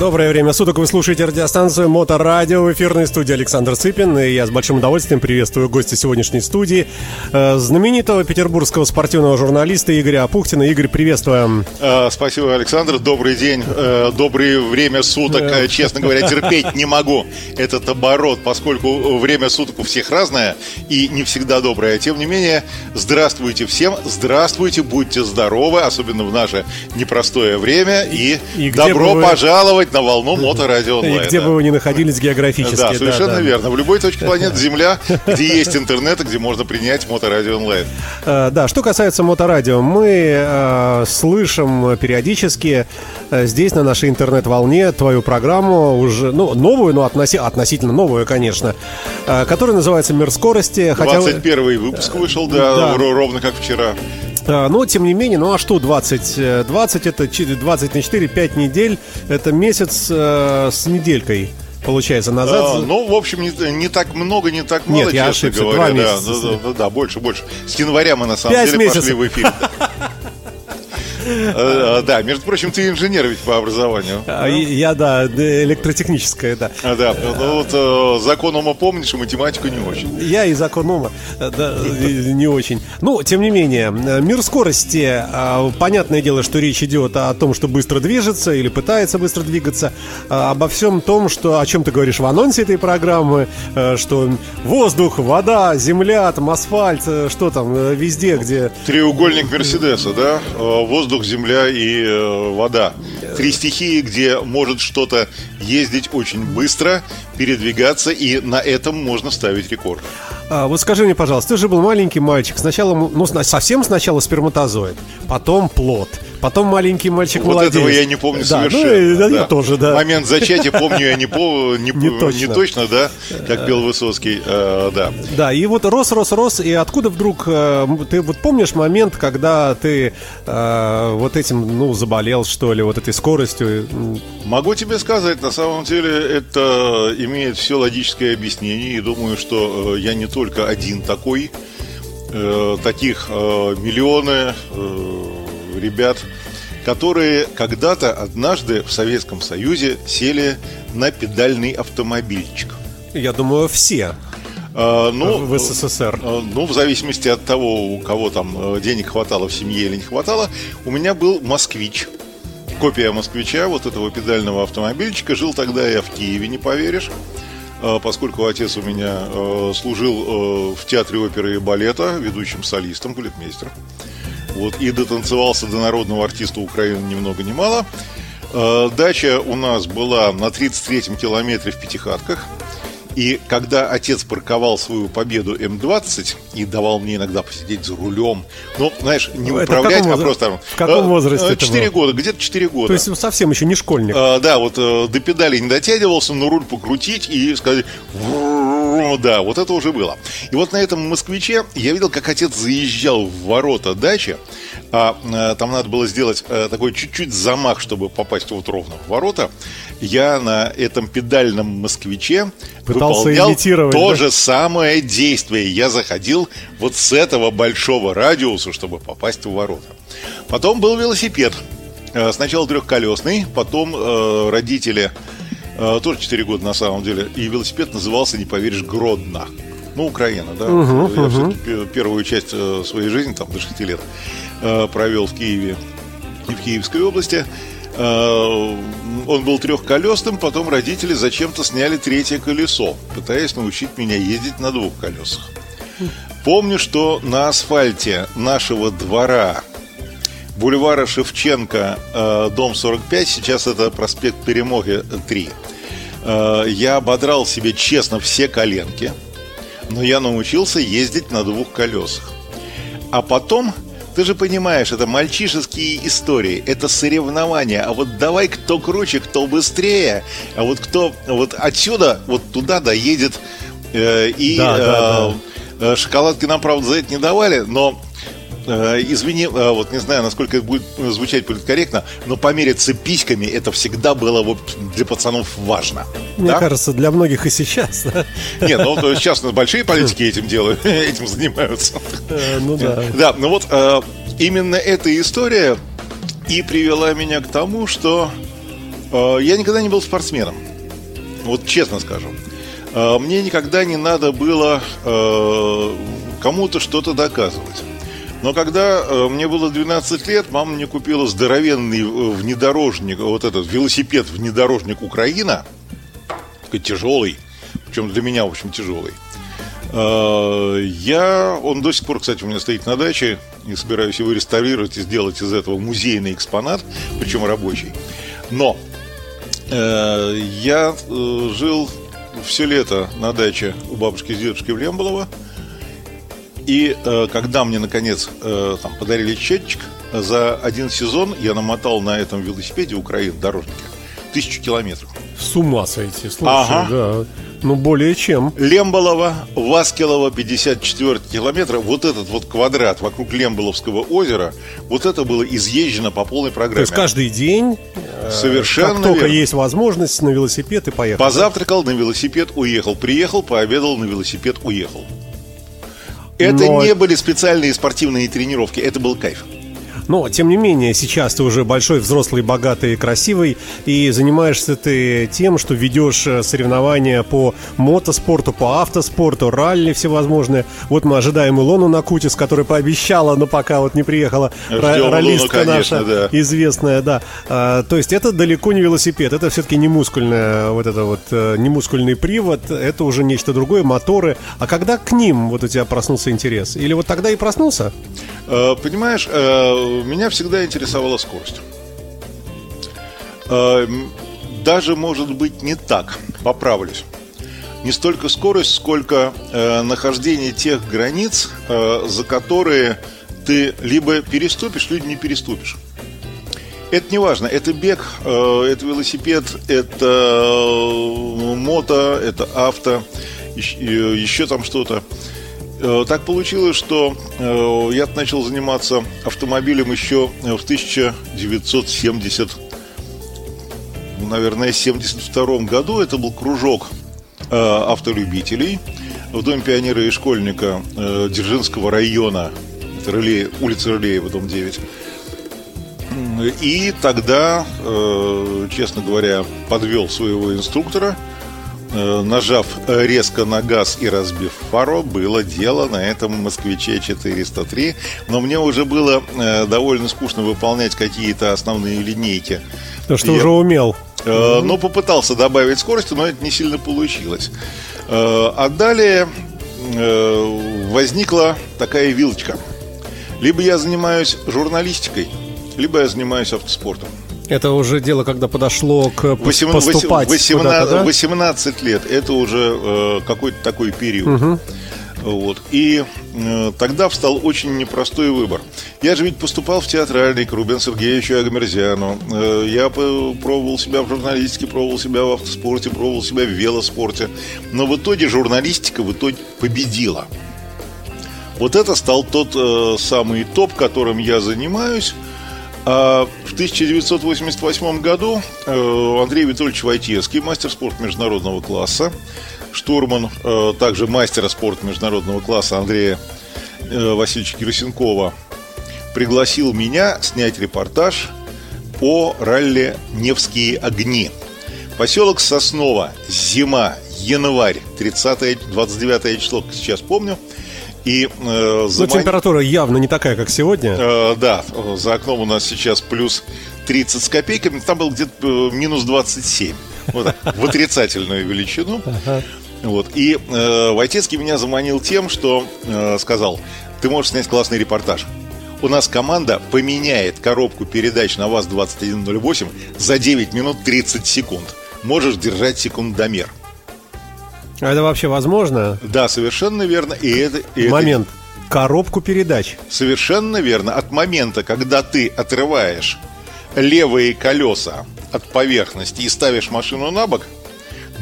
Доброе время суток, вы слушаете радиостанцию Моторадио в эфирной студии Александр Цыпин. И я с большим удовольствием приветствую гостя сегодняшней студии, э, знаменитого петербургского спортивного журналиста Игоря Апухтина. Игорь, приветствуем. Э, спасибо, Александр. Добрый день, э, доброе время суток. Честно говоря, терпеть не могу этот оборот, поскольку время суток у всех разное и не всегда доброе. Тем не менее, здравствуйте всем, здравствуйте, будьте здоровы, особенно в наше непростое время. И, И добро вы- пожаловать на волну Моторадио И онлайн. где бы вы ни находились географически. Да, совершенно да. верно. В любой точке планеты Земля, где есть интернет, и где можно принять Моторадио онлайн. Э, Да, что касается моторадио, мы э, слышим периодически э, здесь на нашей интернет-волне твою программу уже, ну, новую, но относи- относительно новую, конечно, которая называется «Мир скорости». Хотя, 21 выпуск вышел, да, Да. ро- ровно как вчера. Э, но, тем не менее, ну а что 20? Э, 20 это чи- 20 на 4, 5 недель, это месяц э, с неделькой. Получается, назад. А, ну, в общем, не, не так много, не так мало, Нет, я честно ошибся, говоря. два да, месяца. да, да, да, больше, больше. С января мы на самом деле месяцев. пошли в эфир. Э, Да, между прочим, ты инженер ведь по образованию. А, и- Я, да, электротехническая, да. А, Да, ну вот э, закон ума помнишь, и математику не очень. Я из эконома, э, да, и не очень. Ну, тем не менее, э, мир скорости, э, понятное дело, что речь идет о том, что быстро движется или пытается быстро двигаться, э, обо всем том, что, о чем ты говоришь в анонсе этой программы, э, что воздух, вода, земля, там асфальт, э, что там, э, везде, где... Треугольник Мерседеса, да? Э, Воздух, земля и э, вода. Три стихии, где может что-то ездить очень быстро, передвигаться, и на этом можно ставить рекорд. А, вот скажи мне, пожалуйста, ты же был маленький мальчик, сначала, ну, совсем сначала сперматозоид, потом плод, потом маленький мальчик Вот младенец. этого я не помню да, совершенно. Ну, да, я тоже, да. Момент зачатия помню я не, по, не, Не не точно. точно. да, как пел Высоцкий, э, да. Да, и вот рос, рос, рос, и откуда вдруг э, ты вот помнишь момент, когда ты э, вот этим, ну, заболел, что ли, вот этой скоростью? М, Могу тебе сказать, на самом деле это имеет все логическое объяснение, и думаю, что э, я не только один такой, Э, таких э, миллионы э, ребят, которые когда-то однажды в Советском Союзе сели на педальный автомобильчик. Я думаю, все Э, ну, в СССР. Э, Ну, в зависимости от того, у кого там э, денег хватало в семье или не хватало, у меня был москвич. Копия москвича, вот этого педального автомобильчика. Жил тогда я в Киеве, не поверишь. Э, Поскольку отец у меня э, служил э, в театре оперы и балета, ведущим солистом, балетмейстером. Вот, и дотанцевался до народного артиста Украины ни много ни мало. Э, Дача у нас была на 33-м километре в Пятихатках. И когда отец парковал свою победу М-20 и давал мне иногда посидеть за рулем, ну, знаешь, не это управлять, каком а просто... в каком э, возрасте э, это Четыре было? года, где-то 4 года. То есть совсем еще не школьник. А, да, вот э, до педали не дотягивался, но руль покрутить и сказать «Врррр», да, вот это уже было. И вот на этом москвиче я видел, как отец заезжал в ворота дачи, а э, там надо было сделать э, такой чуть-чуть замах, чтобы попасть вот ровно в ворота. Я на этом педальном москвиче Пытался выполнял имитировать, то да? же самое действие. Я заходил вот с этого большого радиуса, чтобы попасть в ворота. Потом был велосипед. Э, Сначала трехколесный, потом э, родители, тоже 4 года на самом деле, и велосипед назывался, не поверишь, Гродно. Ну, Украина, да. Я всё-таки пе- первую часть э, своей жизни, там, до 6 лет, э, провел в Киеве и в Киевской области. Э, Он был трехколесным, потом родители зачем-то сняли третье колесо, пытаясь научить меня ездить на двух колесах. Помню, что на асфальте нашего двора бульвара Шевченко, э, дом 45, сейчас это проспект Перемоги 3. Э, я ободрал себе честно все коленки, но я научился ездить на двух колесах. А потом, ты же понимаешь, это мальчишеские истории, это соревнования. А вот давай кто круче, кто быстрее, а вот кто вот отсюда вот туда доедет. Э, и Да, да, э, э, шоколадки нам, правда, за это не давали, но извини, э, вот не знаю, насколько это будет звучать политкорректно, но помериться письками это всегда было вот для пацанов важно. Мне Да? кажется, для многих и сейчас. да. Нет, ну сейчас у нас большие политики этим делают, этим занимаются. Э, Ну да. Да, ну вот э, именно эта история и привела меня к тому, что Э, я никогда не был спортсменом. Вот честно скажу. Э, мне никогда не надо было э, кому-то что-то доказывать. Но когда э, мне было 12 лет, мама мне купила здоровенный э, внедорожник, вот этот велосипед внедорожник Украина, такой тяжелый, причем для меня, в общем, тяжелый. Э, я, он до сих пор, кстати, у меня стоит на даче, и собираюсь его реставрировать и сделать из этого музейный экспонат, причем рабочий. Но э, я жил все лето на даче у бабушки и дедушки в Лемболово. И э, когда мне, наконец, э, там, подарили счетчик, за один сезон я намотал на этом велосипеде Украины дорожники тысячу километров. С ума сойти, слушай, ага. да. Ну, более чем. Лемболова, Васкилова, 54 километра. Вот этот вот квадрат вокруг Лемболовского озера, вот это было изъезжено по полной программе. То есть каждый день, э, Совершенно как только верно. есть возможность, на велосипед и поехал. Позавтракал, да? на велосипед уехал. Приехал, пообедал, на велосипед уехал. Это Но... не были специальные спортивные тренировки, это был кайф. Но, тем не менее, сейчас ты уже большой, взрослый, богатый красивый, и занимаешься ты тем, что ведешь э, соревнования по мотоспорту, по автоспорту, ралли всевозможные. Вот мы ожидаем Илону Накутис, которая пообещала, но пока вот не приехала, Ждем раллистка Илону, конечно, наша да. известная, да. А, то есть это далеко не велосипед, это все-таки не мускульная, вот это вот, э, не мускульный привод, это уже нечто другое, моторы. А когда к ним вот у тебя проснулся интерес? Или вот тогда и проснулся? Э, понимаешь, меня всегда интересовала скорость. Э, даже, может быть, не так, поправлюсь. Не столько скорость, сколько э, нахождение тех границ, э, за которые ты либо переступишь, либо не переступишь. Это не важно, это бег, э, это велосипед, это э, мото, это авто, еще там что-то. Э, так получилось, что э, я начал заниматься автомобилем еще в 1970, ну, наверное, 72 году. Это был кружок э, автолюбителей в Доме пионера и школьника Дзержинского района. Улица Рылеева, дом 9. И тогда, честно говоря, подвел своего инструктора – Э, нажав резко на газ и разбив фаро, было дело на этом москвиче 403. Но мне уже было э, довольно скучно выполнять какие-то основные линейки. То, что Я, уже умел. Э, ну, попытался добавить скорости, но это не сильно получилось. Э, а далее э, возникла такая вилочка. Либо я занимаюсь журналистикой, либо я занимаюсь автоспортом. Это уже дело, когда подошло к 8, поступать 18, да? 18 лет. Это уже э, какой-то такой период. Угу. Вот. И э, тогда встал очень непростой выбор. Я же ведь поступал в театральный к Рубен Сергеевичу Агамерзяну. Э, я пробовал себя в журналистике, пробовал себя в автоспорте, пробовал себя в велоспорте. Но в итоге журналистика в итоге победила. Вот это стал тот э, самый топ, которым я занимаюсь. А в 1988 году э, Андрей Витольевич Войтевский, мастер спорта международного класса, штурман, э, также мастера спорта международного класса Андрея э, Васильевича Герасенкова, пригласил меня снять репортаж о ралли «Невские огни». Поселок Сосново, зима, январь, 30-29 число, сейчас помню – и, э, заман... Но температура явно не такая, как сегодня. Э, да, за окном у нас сейчас плюс 30 с копейками, там был где-то э, минус 27. Вот, в отрицательную величину. Вот. И э, Войтецкий меня заманил тем, что э, сказал, ты можешь снять классный репортаж. У нас команда поменяет коробку передач на ВАЗ-2108 за 9 минут 30 секунд. Можешь держать секундомер. А это вообще возможно? Да, совершенно верно. И это, и Момент. Это... Коробку передач. Совершенно верно. От момента, когда ты отрываешь левые колеса от поверхности и ставишь машину на бок,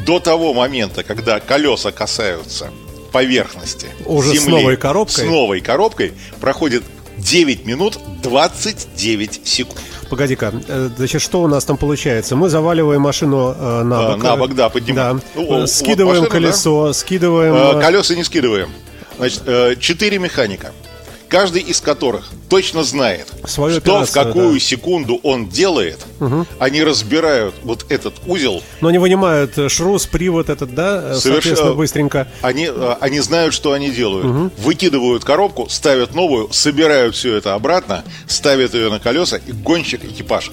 до того момента, когда колеса касаются поверхности Уже земли, с новой коробкой? С новой коробкой проходит 9 минут 29 секунд. Погоди-ка, э, значит, что у нас там получается? Мы заваливаем машину э, на бок. на бок, да, поднимаем. Да. О, скидываем машину, колесо, да? скидываем... Э, колеса не скидываем. Значит, э, четыре механика. Каждый из которых точно знает, Свою что в какую да. секунду он делает. Они разбирают вот этот узел. Но они вынимают э, шрус, привод этот, да, э, Соверш- соответственно, э, быстренько. Они, э, они знают, что они делают. Выкидывают коробку, ставят новую, собирают все это обратно, ставят ее на колеса, и гонщик, экипаж,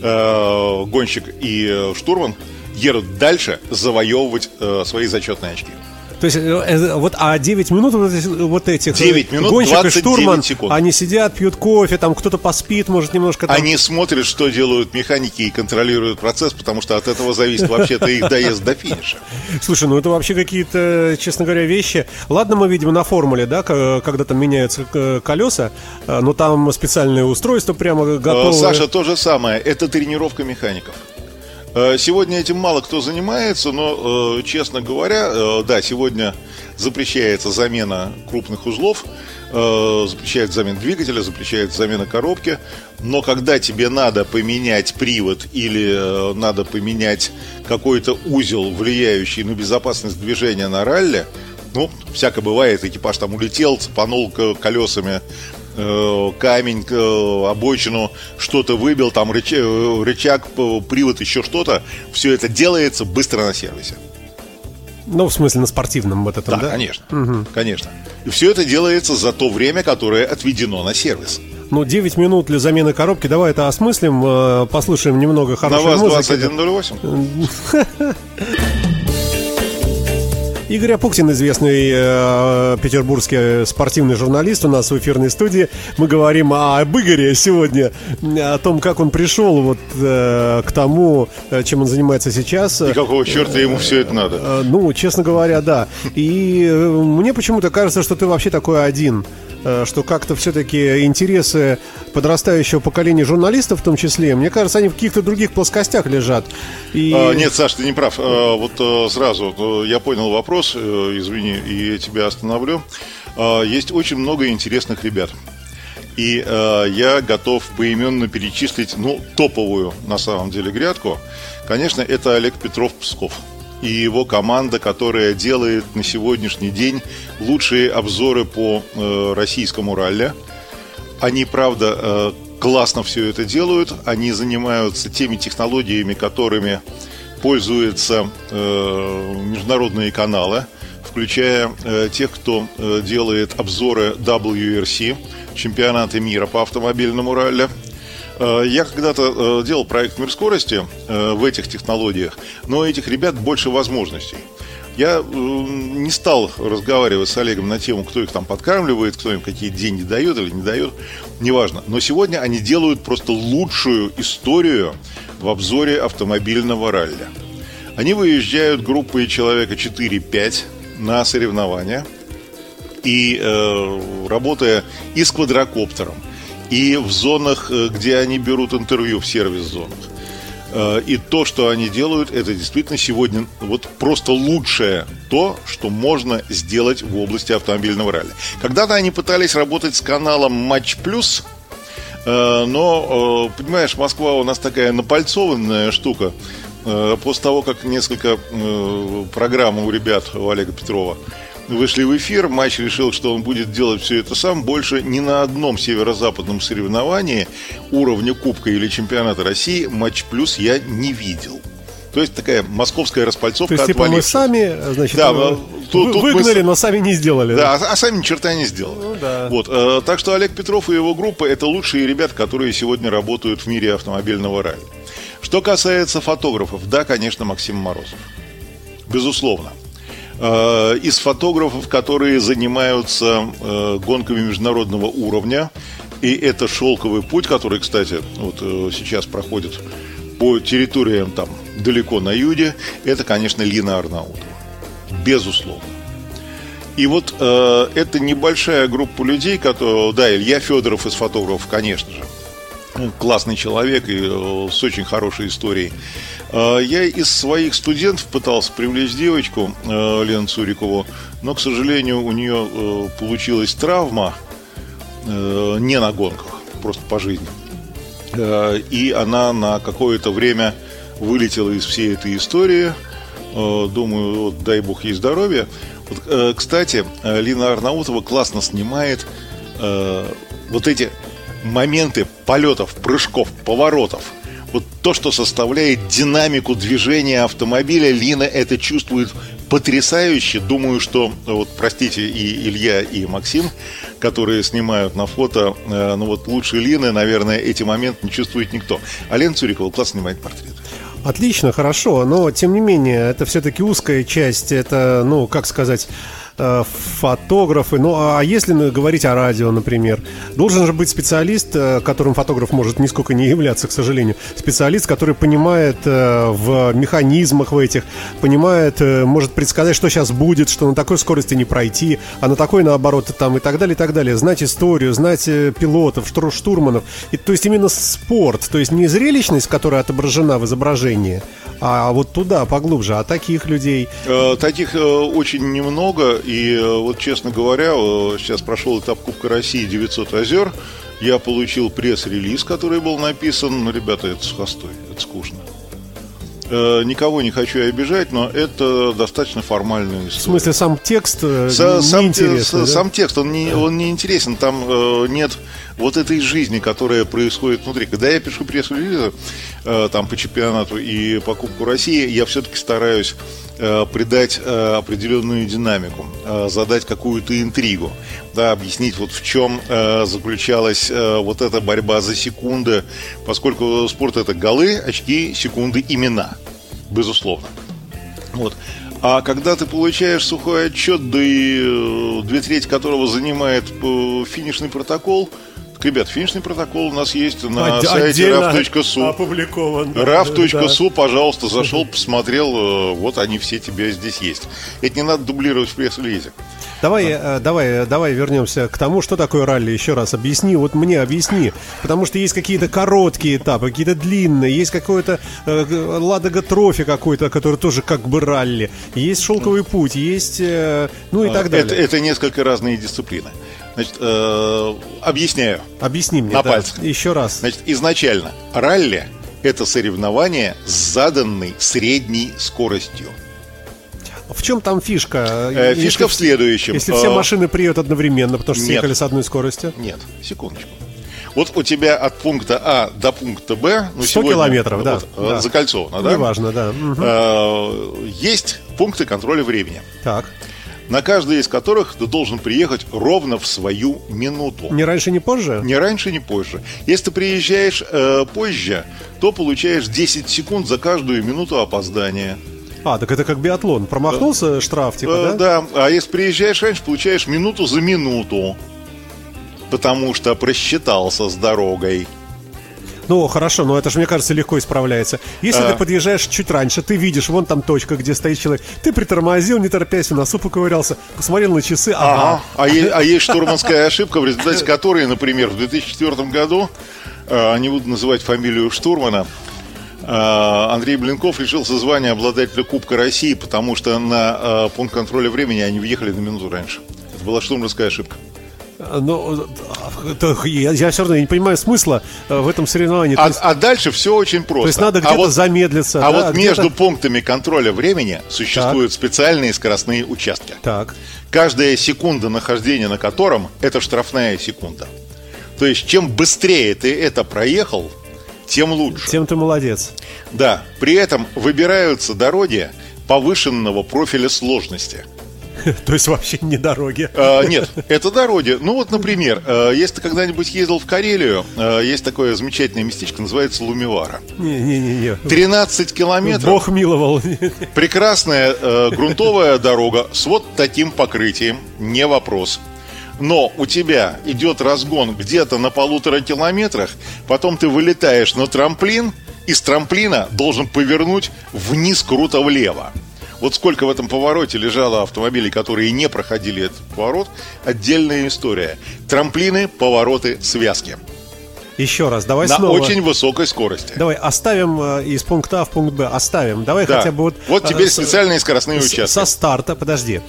э, гонщик и штурман едут дальше завоевывать э, свои зачетные очки. То есть, э, э, вот, а 9 минут вот, вот этих... э, 9 минут, гонщик и 29 штурман, секунд. они сидят, пьют кофе, там кто-то поспит, может, немножко там... Они смотрят, что делают механики и контролируют процесс, потому что от этого зависит вообще-то их доезд до финиша. Слушай, ну это вообще какие-то, честно говоря, вещи. Ладно, мы видим на формуле, да, когда там меняются э, колеса, но там специальное устройство прямо готовое. Саша, то же самое. Это тренировка механиков. Э, Сегодня этим мало кто занимается, но, э, честно говоря, э, да, сегодня запрещается замена крупных узлов, запрещается замена двигателя, запрещается замена коробки, но когда тебе надо поменять привод или надо поменять какой-то узел, влияющий на безопасность движения на ралли, ну, всяко бывает, экипаж там улетел, цепанул колесами камень, э, обочину, что-то выбил, там рычаг, э, рычаг, привод, еще что-то. Все это делается быстро на сервисе. Ну, в смысле, на спортивном вот этом, Да, да? конечно. Конечно. И все это делается за то время, которое отведено на сервис. Ну, 9 минут для замены коробки. Давай это осмыслим, э, послушаем немного На хорошей вас музыки. 2108. Игорь Апуктин, известный э, петербургский спортивный журналист, у нас в эфирной студии. Мы говорим о, об Игоре сегодня, о том, как он пришел вот э, к тому, э, чем он занимается сейчас. И какого черта ему все это надо? Э, Ну, честно говоря, да. И э, мне почему-то кажется, что ты вообще такой один. Э, Что как-то все-таки интересы подрастающего поколения журналистов в том числе, мне кажется, они в каких-то других плоскостях лежат. И... А, Нет, Саш, ты не прав. Вот э, сразу э, я понял вопрос, э, извини, и я тебя остановлю. А, Есть очень много интересных ребят. И э, я готов поименно перечислить, ну, топовую на самом деле грядку. Конечно, это Олег Петров Псков и его команда, которая делает на сегодняшний день лучшие обзоры по э, российскому ралли. Они, правда, классно все это делают. Они занимаются теми технологиями, которыми пользуются э, международные каналы, включая э, тех, кто э, делает обзоры WRC, чемпионаты мира по автомобильному ралли. Я когда-то делал проект «Мир скорости» в этих технологиях, но у этих ребят больше возможностей. Я э, не стал разговаривать с Олегом на тему, кто их там подкармливает, кто им какие деньги дает или не дает, неважно. Но сегодня они делают просто лучшую историю в обзоре автомобильного ралли. Они выезжают группой человека 4-5 на соревнования и э, работая и с квадрокоптером, и в зонах, э, где они берут интервью в сервис-зонах. Э, И то, что они делают, это действительно сегодня вот просто лучшее то, что можно сделать в области автомобильного ралли. Когда-то они пытались работать с каналом Матч Плюс, э, но, э, понимаешь, Москва у нас такая напальцованная штука. После того, как несколько программ у ребят, у Олега Петрова, вышли в эфир, матч решил, что он будет делать все это сам. Больше ни на одном северо-западном соревновании уровня Кубка или Чемпионата России матч плюс я не видел. То есть такая московская распальцовка То есть, типа, мы сами, значит, Да, э, ну, тут- тут мы выгнали, с- но сами не сделали. Да, а, а сами ни черта не сделали. Ну да. Вот, э, так что Олег Петров и его группа это лучшие ребята, которые сегодня работают в мире автомобильного ралли. Что касается фотографов, да, конечно, Максим Морозов. Безусловно. Э, Из фотографов, которые занимаются э, гонками международного уровня, и это шелковый путь, который, кстати, вот э, сейчас проходит по территориям там далеко на юге, это, конечно, Лина Арнаутова. Безусловно. И вот э, это небольшая группа людей, которые, да, Илья Федоров из фотографов, конечно же, классный человек и э, с очень хорошей историей. Э, я из своих студентов пытался привлечь девочку э, Лену Цурикову, но, к сожалению, у нее э, получилась травма не на гонках, просто по жизни. И она на какое-то время вылетела из всей этой истории. Думаю, вот, дай бог ей здоровья. Вот, Кстати, Лина Арнаутова классно снимает вот эти моменты полетов, прыжков, поворотов, вот то, что составляет динамику движения автомобиля, Лина это чувствует потрясающе. Думаю, что, вот простите, и Илья, и Максим, которые снимают на фото, э, ну вот лучше Лины, наверное, эти моменты не чувствует никто. А Лена Цурикова классно снимает портреты. Отлично, хорошо, но тем не менее, это все-таки узкая часть, это, ну, как сказать, фотографы. Ну, а если говорить о радио, например, должен же быть специалист, э, которым фотограф может нисколько не являться, к сожалению. Специалист, который понимает э, в механизмах в этих, понимает, может предсказать, что сейчас будет, что на такой скорости не пройти, а на такой, наоборот, там и так далее, и так далее. Знать историю, знать пилотов, штурманов. И, то есть именно спорт, то есть не зрелищность, которая отображена в изображении, а вот туда, поглубже. А таких людей? Э, таких э, очень немного. И э, вот, честно говоря, сейчас прошел этап Кубка России 900 озер. Я получил пресс-релиз, который был написан. Ну, ребята, это схостой, это скучно. Никого не хочу обижать, но это достаточно формальная история. В смысле, сам текст С, сам, те, да? сам текст, он не, он не интересен. Там э, нет вот этой жизни, которая происходит внутри. Когда я пишу пресс-релизы э, там по чемпионату и по Кубку России, я все-таки стараюсь э, придать э, определенную динамику, э, задать какую-то интригу, да, объяснить вот в чем э, заключалась э, вот эта борьба за секунды, поскольку спорт это голы, очки, секунды, имена, безусловно. Вот. А когда ты получаешь сухой отчет, да и э, две трети которого занимает э, финишный протокол, Ребят, финишный протокол у нас есть на От, сайте raf.su. Опубликован. raf.su, пожалуйста, зашел, посмотрел, э, вот они все тебе здесь есть. Это не надо дублировать в пресс-релизе. Давай, а. давай, давай вернемся к тому, что такое ралли. Еще раз объясни, вот мне объясни, потому что есть какие-то короткие этапы, какие-то длинные, есть какой-то э, Ладога Трофи какой-то, который тоже как бы ралли, есть шелковый путь, есть, э, ну и а, так далее. Это, это несколько разные дисциплины. Значит, э, объясняю. Объясни мне. На да, пальцах. Еще раз. Значит, изначально ралли – это соревнование с заданной средней скоростью. В чем там фишка? Э, фишка если, в следующем. Если все э, машины приедут одновременно, потому что съехали с одной скоростью? Нет, секундочку. Вот у тебя от пункта А до пункта Б, ну 100 сегодня, километров, да, вот, да. закольцовано, да? Неважно, да. Угу. Есть пункты контроля времени. Так на каждый из которых ты должен приехать ровно в свою минуту. Не раньше, не позже? Не раньше, не позже. Если ты приезжаешь э, позже, то получаешь 10 секунд за каждую минуту опоздания. А, так это как биатлон. Промахнулся э, штраф, типа, э, да? Да, а если приезжаешь раньше, получаешь минуту за минуту. Потому что просчитался с дорогой. Ну, хорошо, но это же, мне кажется, легко исправляется. Если а... ты подъезжаешь чуть раньше, ты видишь, вон там точка, где стоит человек, ты притормозил, не торопясь, в носу поковырялся, посмотрел на часы, ага. ага. А, е- а есть штурманская ошибка, в результате которой, например, в 2004 году, э, не буду называть фамилию штурмана, э, Андрей Блинков лишился звания обладателя Кубка России, потому что на э, пункт контроля времени они въехали на минуту раньше. Это была штурманская ошибка. Но я, я все равно не понимаю смысла э, в этом соревновании. А, есть, а дальше все очень просто. То есть надо где-то а вот, замедлиться. А да, вот между пунктами контроля времени существуют так. специальные скоростные участки. Так. Каждая секунда нахождения на котором это штрафная секунда. То есть чем быстрее ты это проехал, тем лучше. Тем ты молодец. Да. При этом выбираются дороги повышенного профиля сложности. То есть вообще не дороги? А, нет, это дороги. Ну вот, например, а, если ты когда-нибудь ездил в Карелию, а, есть такое замечательное местечко, называется Лумивара. Не-не-не. 13 километров. Бог миловал. Прекрасная грунтовая дорога с вот таким покрытием, не вопрос. Но у тебя идет разгон где-то на полутора километрах, потом ты вылетаешь на трамплин, и с трамплина должен повернуть вниз круто влево. Вот сколько в этом повороте лежало автомобилей, которые не проходили этот поворот, отдельная история. Трамплины, повороты, связки. Еще раз, давай на снова. На очень высокой скорости. Давай оставим э, из пункта А в пункт Б. Оставим. Давай да. хотя бы вот. Вот теперь э, специальные скоростные участки. Со старта, подожди.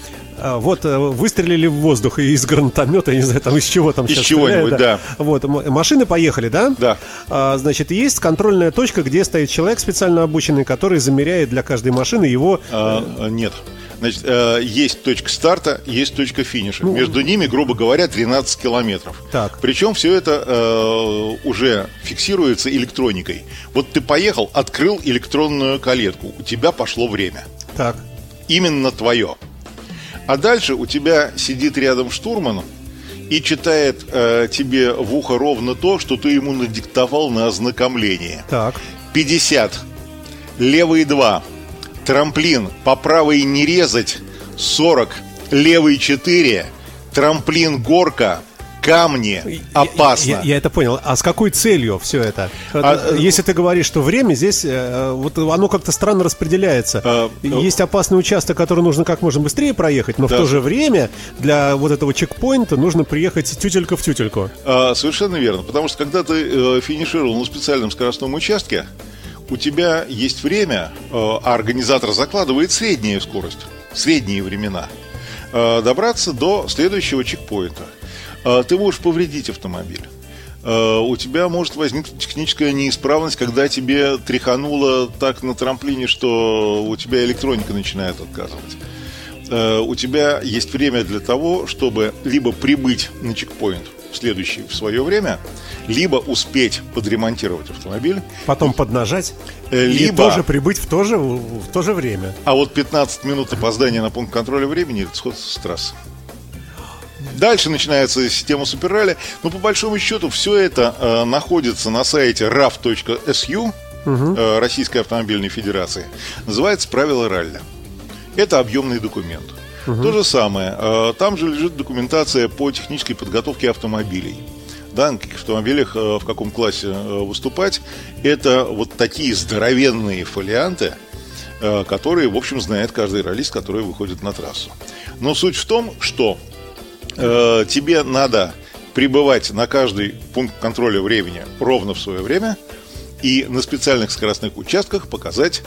А, вот э, выстрелили в воздух из гранатомета, я не знаю, там из чего там из сейчас чего-нибудь, да. да. Вот, машины поехали, да? Да. А, значит, есть контрольная точка, где стоит человек специально обученный, который замеряет для каждой машины его... А, нет. Значит, э, есть точка старта, есть точка финиша. Ну, Между ними, грубо говоря, 13 километров. Так. Причем все это э, уже фиксируется электроникой. Вот ты поехал, открыл электронную калетку, у тебя пошло время. Так. Именно твое. А дальше у тебя сидит рядом штурман и читает э, тебе в ухо ровно то, что ты ему надиктовал на ознакомление. Так. 50. Левый 2. Трамплин по правой не резать. 40. Левый 4. Трамплин горка. Камни. Опасно. Я, я- я это понял. А с какой целью все это? А, Э, Если ты говоришь, что время здесь, э, вот оно как-то странно распределяется. А, ну- Есть опасный участок, который нужно как можно быстрее проехать, но Да. в то же время для вот этого чекпоинта нужно приехать тютелька в тютельку. А, совершенно верно. Потому что когда ты э, финишировал на специальном скоростном участке, у тебя есть время, э, а организатор закладывает среднюю скорость, средние времена, э, добраться до следующего чекпоинта. Э, ты можешь повредить автомобиль. Э, у тебя может возникнуть техническая неисправность, когда тебе тряхануло так на трамплине, что у тебя электроника начинает отказывать. Э, у тебя есть время для того, чтобы либо прибыть на чекпоинт в следующее в свое время, либо успеть подремонтировать автомобиль, Потом поднажать Э, и либо- тоже прибыть в то же, в то же время. а вот 15 минут опоздания на пункт контроля времени – это сход с трассы. Дальше начинается система суперралли. Но по большому счету все это э, находится на сайте raf.su э, Российской автомобильной федерации. Называется «Правила ралли». Это объемный документ. То же самое. э, Там же лежит документация по технической подготовке автомобилей. Да, на каких автомобилях э, в каком классе э, выступать. Это вот такие здоровенные фолианты, э, которые, в общем, знает каждый раллист, который выходит на трассу. Но суть в том, что э, тебе надо прибывать на каждый пункт контроля времени ровно в свое время и на специальных скоростных участках показать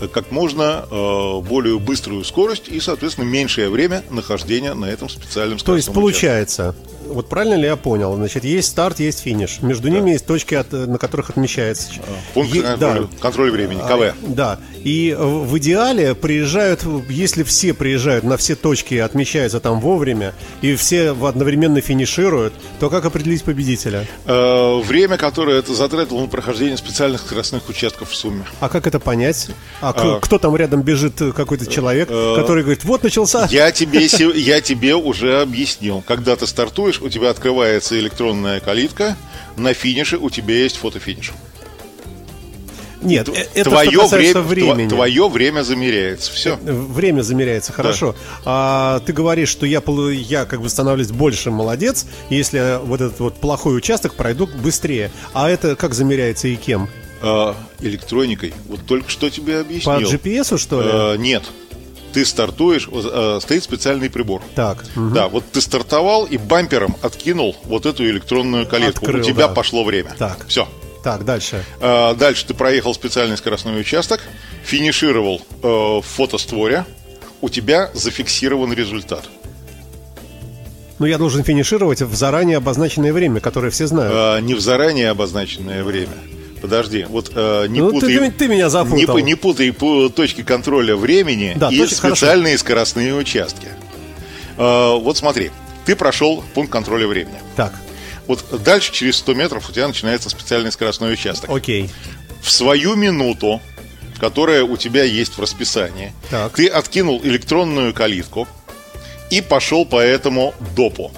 э, как можно э, более быструю скорость и, соответственно, меньшее время нахождения на этом специальном То есть получается, вот правильно ли я понял? Значит, есть старт, есть финиш. Между ними есть точки, от- на которых отмечается. участке. Пункт Е- контроля, да. контроля времени, А, КВ. Да. И э, в идеале приезжают, если все приезжают на все точки, отмечаются там вовремя, и все одновременно финишируют, то как определить победителя? Э, время, которое это затратило на прохождение специальных скоростных участков в сумме. А как это понять? А, А. кто там рядом бежит, э, какой-то человек, который говорит, вот начался. Я тебе, я тебе уже объяснил. Когда ты стартуешь, у тебя открывается электронная калитка, на финише у тебя есть фотофиниш. Нет, э, это твое, что касается время, времени. твое время замеряется. Все. Время замеряется, хорошо. А ты говоришь, что я, я как бы становлюсь больше молодец, если вот этот вот плохой участок пройду быстрее. А это как замеряется и кем? А, электроникой. Вот только что тебе По объяснил. GPS, что ли? Э, нет. Ты стартуешь, э, стоит специальный прибор. Так. мгм. Да, вот ты стартовал и бампером откинул вот эту электронную калитку. Открыл, у тебя да. пошло время. Так. Все. Так, дальше. А, Дальше ты проехал специальный скоростной участок, финишировал э, в фотостворе, у тебя зафиксирован результат. Ну, я должен финишировать в заранее обозначенное время, которое все знают. А, не в заранее обозначенное время. Подожди, вот э, не Ну, путай, ты- ты меня запутал. Не, не путай точки контроля времени Да, и точки- хорошо. специальные скоростные участки. Э, вот смотри, ты прошел пункт контроля времени. Так, Вот дальше через 100 метров у тебя начинается специальный скоростной участок. окей. в свою минуту, которая у тебя есть в расписании, Так. ты откинул электронную калитку и пошел по этому допу.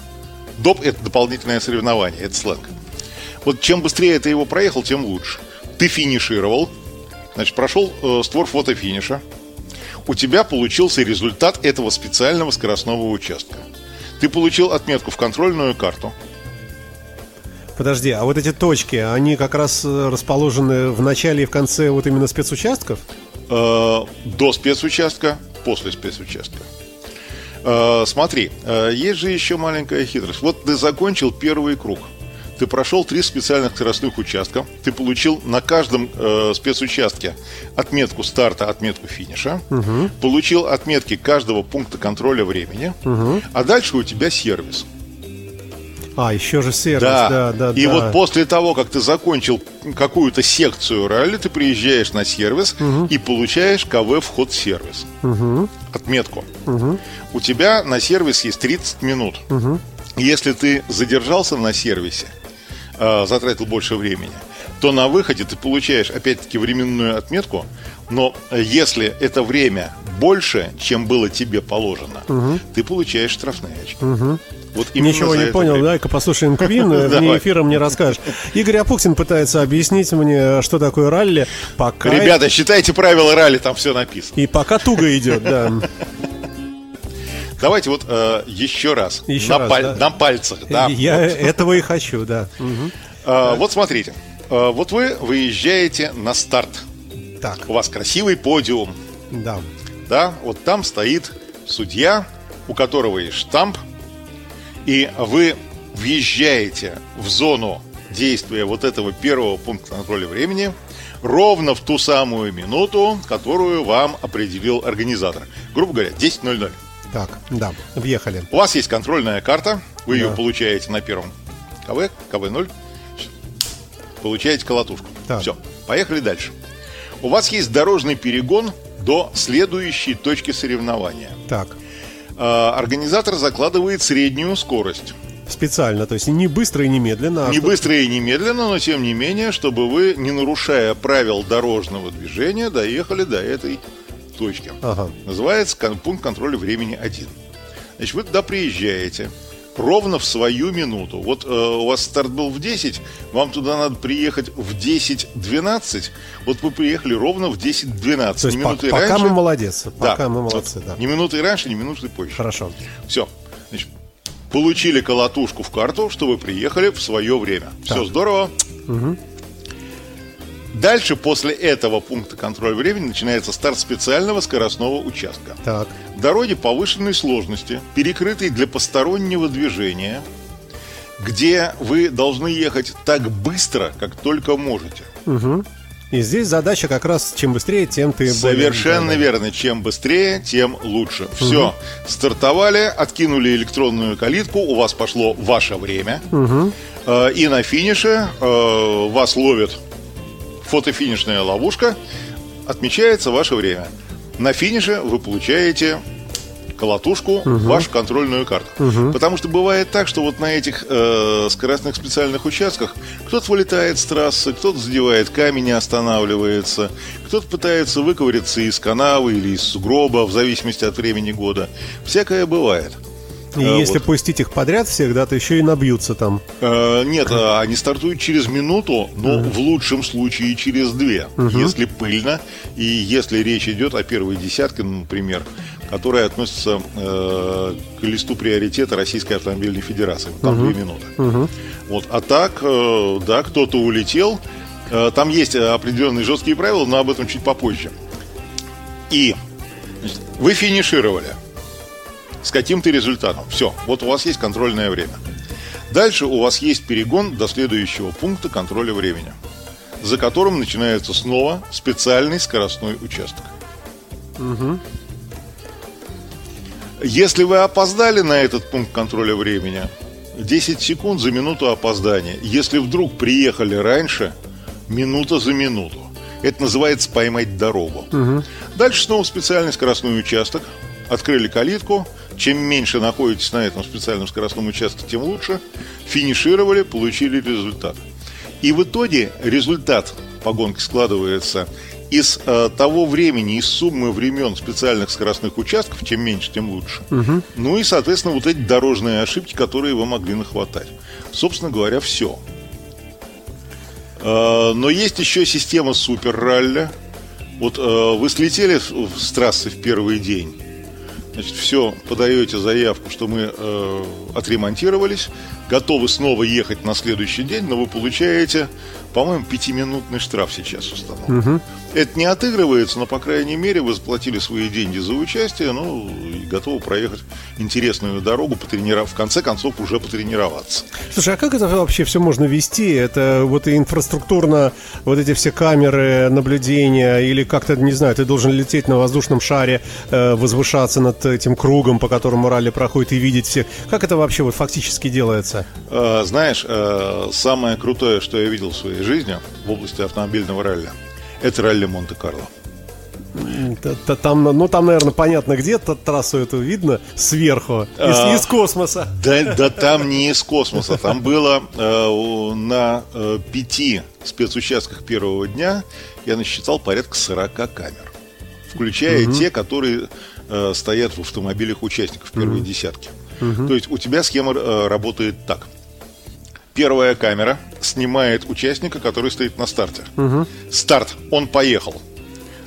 Доп – это дополнительное соревнование, это сленг. Вот чем быстрее ты его проехал, тем лучше. Ты финишировал, значит, прошел э, створ фотофиниша, у тебя получился результат этого специального скоростного участка. Ты получил отметку в контрольную карту. Подожди, а вот эти точки, они как раз э, расположены в начале и в конце вот именно спецучастков? Э, до спецучастка, после спецучастка. Э, смотри, э, есть же еще маленькая хитрость. Вот ты закончил первый круг. Ты прошел три специальных скоростных участка. Ты получил на каждом э, спецучастке отметку старта, отметку финиша. Получил отметки каждого пункта контроля времени. А дальше у тебя сервис. А, еще же сервис, Да. да, да, И да. вот после того, как ты закончил какую-то секцию ралли, ты приезжаешь на сервис и получаешь КВ вход сервис. А отметку. У тебя на сервис есть 30 минут. Если ты задержался на сервисе, э, затратил больше времени, то на выходе ты получаешь опять-таки временную отметку, но если это время больше, чем было тебе положено, ты получаешь штрафные очки. Вот Ничего не понял, время. дай-ка послушаем Квин, эфира мне расскажешь. Игорь Апуксин пытается объяснить мне, что такое ралли. Пока... Ребята, считайте правила ралли, там все написано. И пока туго идет, да. Давайте вот э, еще раз. Еще на, раз паль... да. на пальцах. Да. Я вот. этого и хочу, да. Угу. Э, вот смотрите. Э, вот вы выезжаете на старт. Так. У вас красивый подиум. Да. Да, вот там стоит судья, у которого есть штамп, и вы въезжаете в зону действия вот этого первого пункта контроля времени ровно в ту самую минуту, которую вам определил организатор. Грубо говоря, 10.00. Так, да, въехали. У вас есть контрольная карта, вы да. ее получаете на первом КВ, КВ-0, получаете колотушку. Так. Все, поехали дальше. У вас есть дорожный перегон до следующей точки соревнования. Так. А, организатор закладывает среднюю скорость. Специально, то есть не быстро и не медленно. А не что... быстро и не медленно, но тем не менее, чтобы вы, не нарушая правил дорожного движения, доехали до этой точки. Ага. Называется пункт контроля времени 1. Значит, вы туда приезжаете ровно в свою минуту. Вот э, у вас старт был в 10, вам туда надо приехать в 10-12. Вот вы приехали ровно в 10-12. То есть по- пока раньше. мы молодец. Пока да. мы молодцы, да. Ни минуты раньше, ни минуты позже. Хорошо. Все. Значит, получили колотушку в карту, что вы приехали в свое время. Так. Все здорово. Угу. Дальше, после этого пункта контроля времени, начинается старт специального скоростного участка. Так. Дороги повышенной сложности, перекрытые для постороннего движения, где вы должны ехать так быстро, как только можете. Угу. И здесь задача как раз чем быстрее, тем ты Совершенно более... верно. Чем быстрее, тем лучше. Все. Угу. Стартовали, откинули электронную калитку, у вас пошло ваше время. Угу. И на финише э, вас ловят фотофинишная ловушка, отмечается ваше время. На финише вы получаете колотушку, угу. вашу контрольную карту. Угу. Потому что бывает так, что вот на этих э, скоростных специальных участках кто-то вылетает с трассы, кто-то задевает камень и останавливается, кто-то пытается выковыриться из канавы или из сугроба, в зависимости от времени года. Всякое бывает. И а, если вот. пустить их подряд всех, да, то еще и набьются там. А, нет, а, они стартуют через минуту, но uh-huh. в лучшем случае через две, uh-huh. если пыльно и если речь идет о первой десятке, например, которая относится э, к листу приоритета Российской автомобильной федерации. Там uh-huh. две минуты. Uh-huh. Вот, а так, э, да, кто-то улетел. Э, там есть определенные жесткие правила, но об этом чуть попозже. И значит, вы финишировали с каким-то результатом. Все, вот у вас есть контрольное время. Дальше у вас есть перегон до следующего пункта контроля времени, за которым начинается снова специальный скоростной участок. Угу. Если вы опоздали на этот пункт контроля времени, 10 секунд за минуту опоздания. Если вдруг приехали раньше, минута за минуту. Это называется поймать дорогу. Угу. Дальше снова специальный скоростной участок. Открыли калитку, чем меньше находитесь на этом специальном скоростном участке, тем лучше. Финишировали, получили результат. И в итоге результат погонки складывается из э, того времени, из суммы времен специальных скоростных участков, чем меньше, тем лучше. Угу. Ну и, соответственно, вот эти дорожные ошибки, которые вы могли нахватать. Собственно говоря, все. Э, но есть еще система супер-ралли. Вот э, вы слетели с трассы в первый день, Значит, все, подаете заявку, что мы э, отремонтировались, готовы снова ехать на следующий день, но вы получаете, по-моему, пятиминутный штраф сейчас установлен. Угу. Это не отыгрывается, но, по крайней мере, вы заплатили свои деньги за участие, ну, и готовы проехать интересную дорогу, потренировав, в конце концов, уже потренироваться. Слушай, а как это вообще все можно вести? Это вот и инфраструктурно, вот эти все камеры наблюдения, или как-то, не знаю, ты должен лететь на воздушном шаре, э, возвышаться над этим кругом, по которому ралли проходит, и видеть всех. Как это вообще вот фактически делается? Э, знаешь, э, самое крутое, что я видел в своей жизни в области автомобильного ралли – это ралли Монте-Карло. Там, ну, там, наверное, понятно где, трассу эту видно сверху, из, а, из космоса. Да, да там не из космоса, там было э, на э, пяти спецучастках первого дня, я насчитал порядка 40 камер, включая угу. те, которые э, стоят в автомобилях участников первой угу. десятки. Угу. То есть у тебя схема э, работает так. Первая камера снимает участника, который стоит на старте. Угу. Старт, он поехал.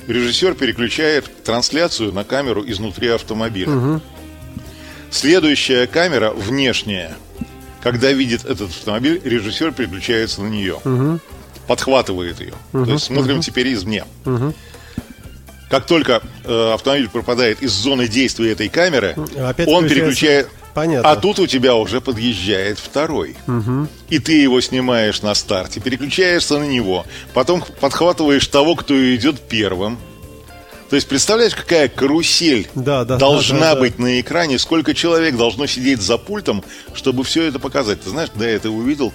Режиссер переключает трансляцию на камеру изнутри автомобиля. Угу. Следующая камера, внешняя, когда видит этот автомобиль, режиссер переключается на нее. Угу. Подхватывает ее. Угу. То есть смотрим угу. теперь извне. Угу. Как только э, автомобиль пропадает из зоны действия этой камеры, Опять он переключает. Понятно. А тут у тебя уже подъезжает второй. Угу. И ты его снимаешь на старте, переключаешься на него, потом подхватываешь того, кто идет первым. То есть представляешь, какая карусель да, да, должна да, да, быть да. на экране, сколько человек должно сидеть за пультом, чтобы все это показать. Ты знаешь, когда я это увидел,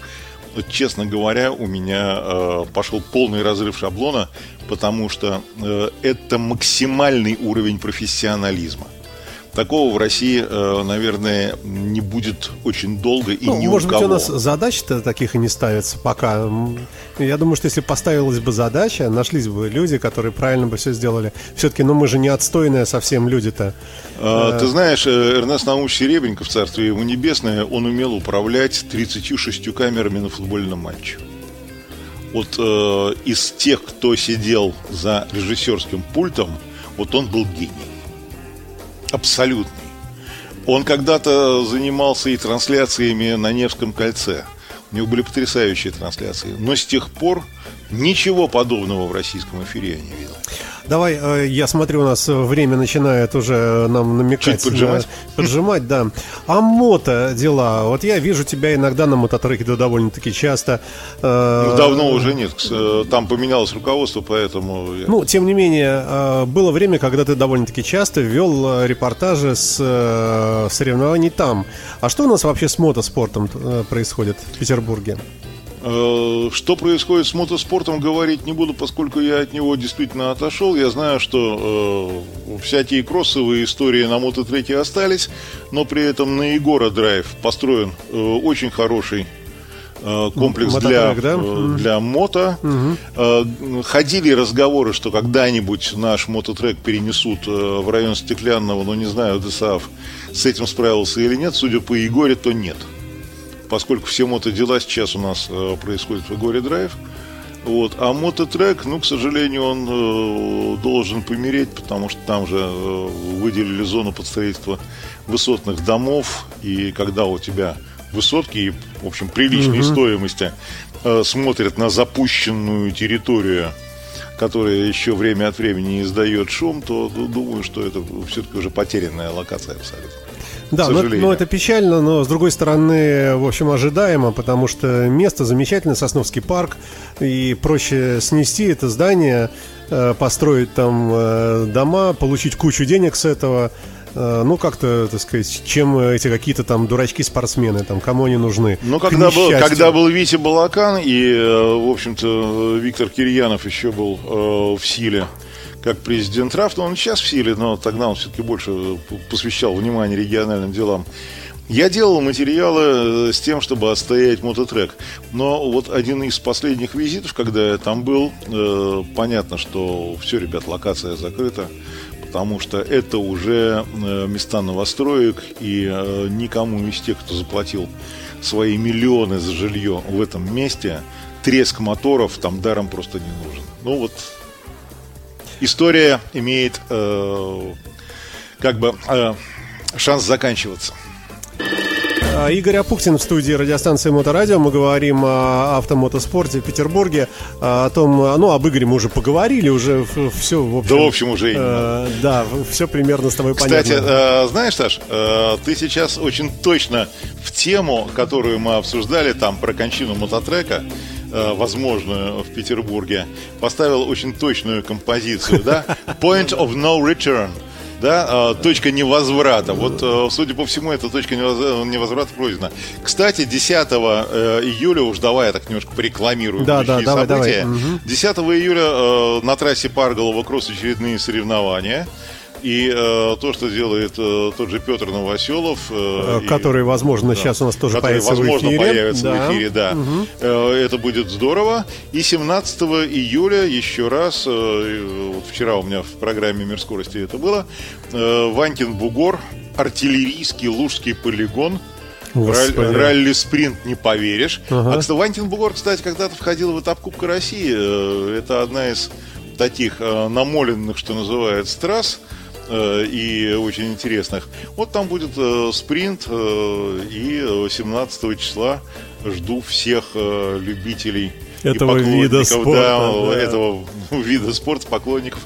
вот, честно говоря, у меня э, пошел полный разрыв шаблона, потому что э, это максимальный уровень профессионализма. Такого в России, э, наверное, не будет очень долго и ну, ни может у кого. быть, у нас задач-то таких и не ставится пока. Я думаю, что если поставилась бы задача, нашлись бы люди, которые правильно бы все сделали. Все-таки, ну мы же не отстойные совсем люди-то. А, ты знаешь, э, Эрнест Наумович Серебренников, царствие ему небесное, он умел управлять 36 камерами на футбольном матче. Вот э, из тех, кто сидел за режиссерским пультом, вот он был гений абсолютный. Он когда-то занимался и трансляциями на Невском кольце. У него были потрясающие трансляции. Но с тех пор ничего подобного в российском эфире я не видел. Давай, э, я смотрю, у нас время начинает уже нам намекать. Чуть поджимать. На, поджимать, да. А мото дела? Вот я вижу тебя иногда на мототреке да, довольно-таки часто. Э, ну, давно уже нет. Э, там поменялось руководство, поэтому... Ну, тем не менее, было время, когда ты довольно-таки часто вел репортажи с соревнований там. А что у нас вообще с мотоспортом происходит в Петербурге? Э, что происходит с мотоспортом, говорить не буду, поскольку я от него действительно отошел. Я знаю, что э, всякие кроссовые истории на мототреке остались, но при этом на Егора Драйв построен э, очень хороший э, комплекс для, да? Э, для мото. Угу. Ходили разговоры, что когда-нибудь наш мототрек перенесут в район Стеклянного, но не знаю, ДСАФ с этим справился или нет. Судя по Егоре, то нет поскольку все мотодела сейчас у нас э, происходят в Горе Драйв. Вот. А мототрек, ну, к сожалению, он э, должен помереть, потому что там же э, выделили зону под строительство высотных домов, и когда у тебя высотки и, в общем, приличной угу. стоимости э, смотрят на запущенную территорию, которая еще время от времени издает шум, то ну, думаю, что это все-таки уже потерянная локация абсолютно. Да, но, но это печально, но с другой стороны, в общем, ожидаемо, потому что место замечательное, Сосновский парк, и проще снести это здание, э, построить там э, дома, получить кучу денег с этого, э, ну, как-то, так сказать, чем эти какие-то там дурачки-спортсмены, там, кому они нужны. Ну, когда был, когда был Витя Балакан и, в общем-то, Виктор Кирьянов еще был в силе, как президент РАФ, он сейчас в силе, но тогда он все-таки больше посвящал внимание региональным делам. Я делал материалы э, с тем, чтобы отстоять мототрек. Но вот один из последних визитов, когда я там был, э, понятно, что все, ребят, локация закрыта, потому что это уже э, места новостроек, и никому из тех, кто заплатил свои миллионы за жилье в этом месте, треск моторов там даром просто не нужен. Ну вот история имеет э, как бы э, шанс заканчиваться. А, Игорь Апухтин в студии радиостанции Моторадио. Мы говорим о автомотоспорте в Петербурге. О том, ну, об Игоре мы уже поговорили, уже все, в общем... Да, в общем, уже э, Да, все примерно с тобой Кстати, понятно. Кстати, э, знаешь, Саш, э, ты сейчас очень точно в тему, которую мы обсуждали, там, про кончину мототрека, возможную в Петербурге, поставил очень точную композицию, да? Point of no return. да, а, точка невозврата. Вот, э, судя по всему, эта точка невозврата пройдена. Кстати, 10 э, июля, уж давай я так немножко порекламирую да, да, давай, события. Давай. 10 июля э, на трассе Парголова кросс очередные соревнования. И э, то, что делает э, тот же Петр Новоселов, э, который, возможно, да, сейчас у нас тоже который, появится возможно, в эфире. появится да. в эфире, да. Угу. Э, это будет здорово. И 17 июля еще раз, э, вот вчера у меня в программе «Мир скорости» это было, э, Ванькин Бугор, артиллерийский лужский полигон – Ралли-спринт не поверишь. Ага. А, кстати, Вантин Бугор, кстати, когда-то входил в этап Кубка России. Э, это одна из таких э, намоленных, что называется, трасс э, и очень интересных. Вот там будет спринт, и 17 числа жду всех любителей этого вида спорта. Да, да. этого вида спорта, поклонников.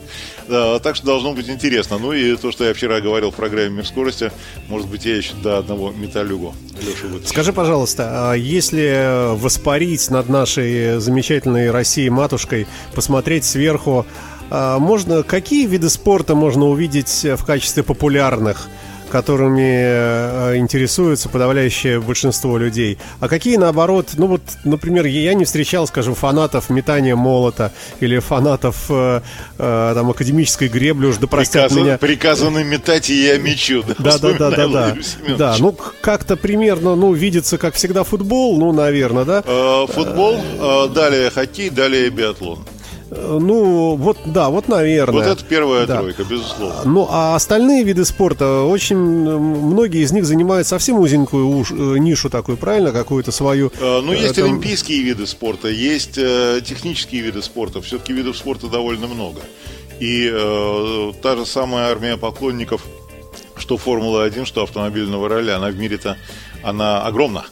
Да, так что должно быть интересно. Ну и то, что я вчера говорил в программе «Мир скорости», может быть, я еще до одного металлюгу Лешу Скажи, пожалуйста, а если воспарить над нашей замечательной Россией матушкой, посмотреть сверху, можно какие виды спорта можно увидеть в качестве популярных? которыми э, интересуется подавляющее большинство людей. А какие, наоборот, ну вот, например, я не встречал, скажем, фанатов метания молота или фанатов э, э, там академической гребли, уж да простят Приказан, меня. Приказано метать, и я мечу. Да, да, да, да, да. Да, ну как-то примерно, ну, видится, как всегда, футбол, ну, наверное, да? Э, футбол, э, далее хоккей, далее биатлон. Ну, вот, да, вот, наверное. Вот это первая да. тройка, безусловно. Ну, а остальные виды спорта, очень многие из них занимают совсем узенькую уж, э, нишу такую, правильно, какую-то свою. Ну, есть там... олимпийские виды спорта, есть э, технические виды спорта. Все-таки видов спорта довольно много. И э, та же самая армия поклонников, что Формула-1, что автомобильного ралли, она в мире-то, она огромна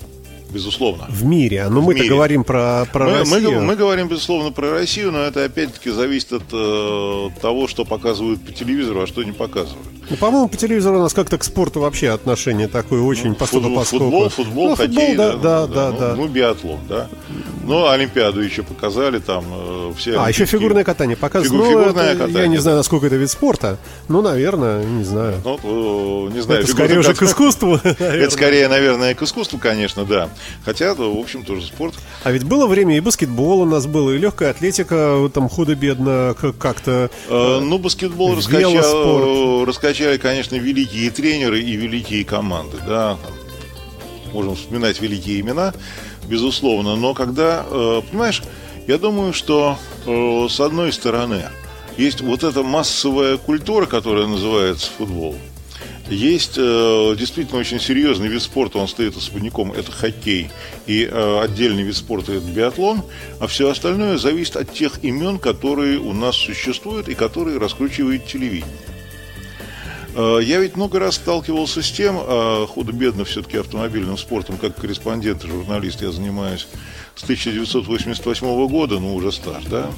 безусловно. В мире. Но мы-то говорим про, про мы, Россию. Мы, мы говорим, безусловно, про Россию, но это опять-таки зависит от э, того, что показывают по телевизору, а что не показывают. Ну, по-моему, по телевизору у нас как-то к спорту вообще отношение такое очень ну, футбол, футбол, футбол, ну, хоккей, футбол, да, да, да, да, ну, да. Ну, биатлон, да. Ну, Олимпиаду еще показали, там э, все. А, еще фигурное катание показывали. Фигу, ну, фигурное это, катание. Я не знаю, насколько это вид спорта. Ну, наверное, не знаю. Ну, не знаю. Это скорее уже к искусству. Это скорее, наверное, к искусству, конечно, да. Хотя, в общем, тоже спорт. А ведь было время, и баскетбол у нас был, и легкая атлетика, там худо-бедно как-то. Э, ну, баскетбол раскачали, раскачали, конечно, великие тренеры и великие команды, да. Можем вспоминать великие имена безусловно. Но когда, э, понимаешь, я думаю, что э, с одной стороны есть вот эта массовая культура, которая называется футбол. Есть э, действительно очень серьезный вид спорта, он стоит особняком, это хоккей. И э, отдельный вид спорта это биатлон. А все остальное зависит от тех имен, которые у нас существуют и которые раскручивает телевидение. Э, я ведь много раз сталкивался с тем, а худо-бедно все-таки автомобильным спортом, как корреспондент и журналист я занимаюсь с 1988 года, ну уже стаж, да.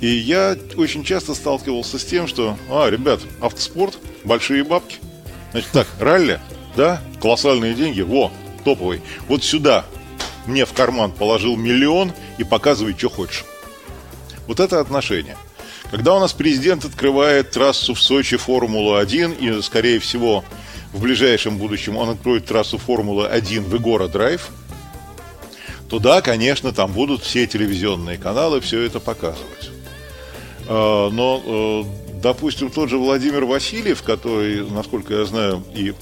И я очень часто сталкивался с тем, что, а, ребят, автоспорт, большие бабки. Значит, так, ралли, да, колоссальные деньги, во, топовый. Вот сюда мне в карман положил миллион и показывай, что хочешь. Вот это отношение – когда у нас президент открывает трассу в Сочи Формулу-1, и, скорее всего, в ближайшем будущем он откроет трассу Формулы-1 в Игора Драйв, то да, конечно, там будут все телевизионные каналы все это показывать. А, но, э, допустим, тот же Владимир Васильев, который, насколько я знаю, и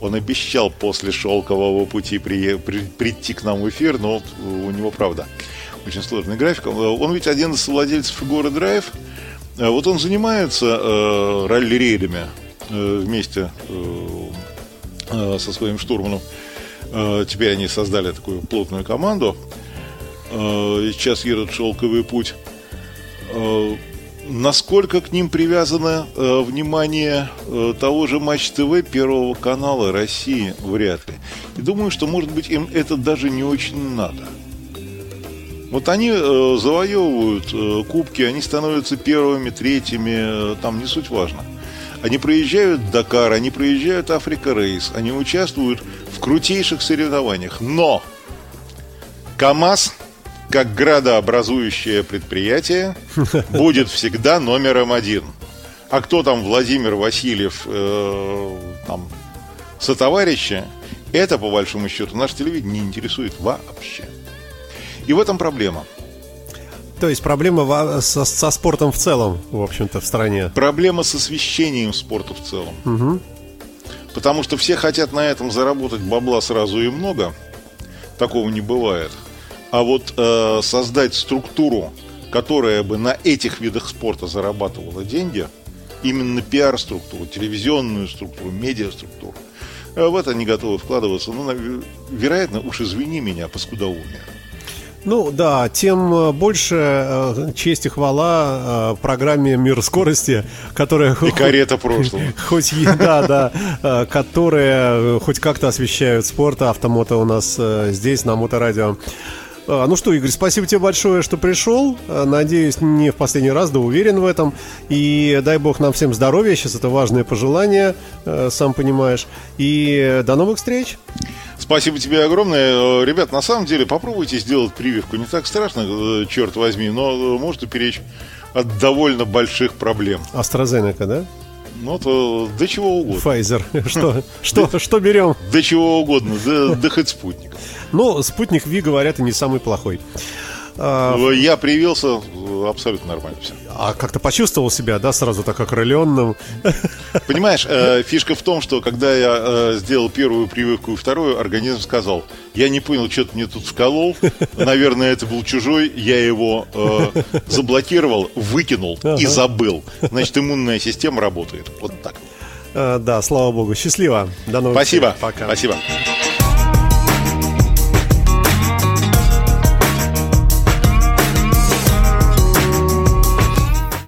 он обещал после шелкового пути при, при, прийти к нам в эфир, но у него, правда, очень сложный график. Он ведь один из владельцев Игоры Драйв – вот он занимается э, ралли-рейдами э, вместе э, э, со своим штурманом. Э, теперь они создали такую плотную команду. Э, сейчас едут шелковый путь. Э, насколько к ним привязано э, внимание э, того же Матч ТВ Первого канала России, вряд ли. И думаю, что, может быть, им это даже не очень надо. Вот они э, завоевывают э, кубки, они становятся первыми, третьими, э, там не суть важно. Они проезжают Дакар, они проезжают Африка Рейс, они участвуют в крутейших соревнованиях. Но КАМАЗ, как градообразующее предприятие, будет всегда номером один. А кто там Владимир Васильев, э, там, сотоварищи, это, по большому счету, наш телевидение не интересует вообще. И в этом проблема. То есть проблема со, со спортом в целом, в общем-то, в стране. Проблема с освещением спорта в целом. Угу. Потому что все хотят на этом заработать бабла сразу и много. Такого не бывает. А вот э, создать структуру, которая бы на этих видах спорта зарабатывала деньги, именно пиар-структуру, телевизионную структуру, медиа-структуру, э, в это не готовы вкладываться. Ну, вероятно, уж извини меня, паскудоумие. Ну да, тем э, больше э, честь и хвала э, программе «Мир скорости», которая... И карета прошлого. Хоть, да, да, э, которая хоть как-то освещают спорт, автомото у нас э, здесь, на Моторадио. А, ну что, Игорь, спасибо тебе большое, что пришел. А, надеюсь, не в последний раз, да уверен в этом. И дай бог нам всем здоровья. Сейчас это важное пожелание, сам понимаешь. И до новых встреч. Спасибо тебе огромное. Э, ребят, на самом деле, попробуйте сделать прививку. Не так страшно, э, черт возьми, но может уберечь от довольно больших проблем. AstraZeneca, да? Ну, то до чего угодно. Pfizer. Что, что, что берем? До чего угодно, до хоть спутника. Ну, спутник Ви, говорят, и не самый плохой. А, Я привился, абсолютно нормально все. А как-то почувствовал себя, да, сразу так окрыленным? Понимаешь, э, фишка в том, что когда я э, сделал первую прививку и вторую, организм сказал, я не понял, что ты мне тут вколол, наверное, это был чужой, я его э, заблокировал, выкинул и забыл. Значит, иммунная система работает. Вот так. Да, слава богу. Счастливо. До новых Спасибо. Встреч. Пока. Спасибо.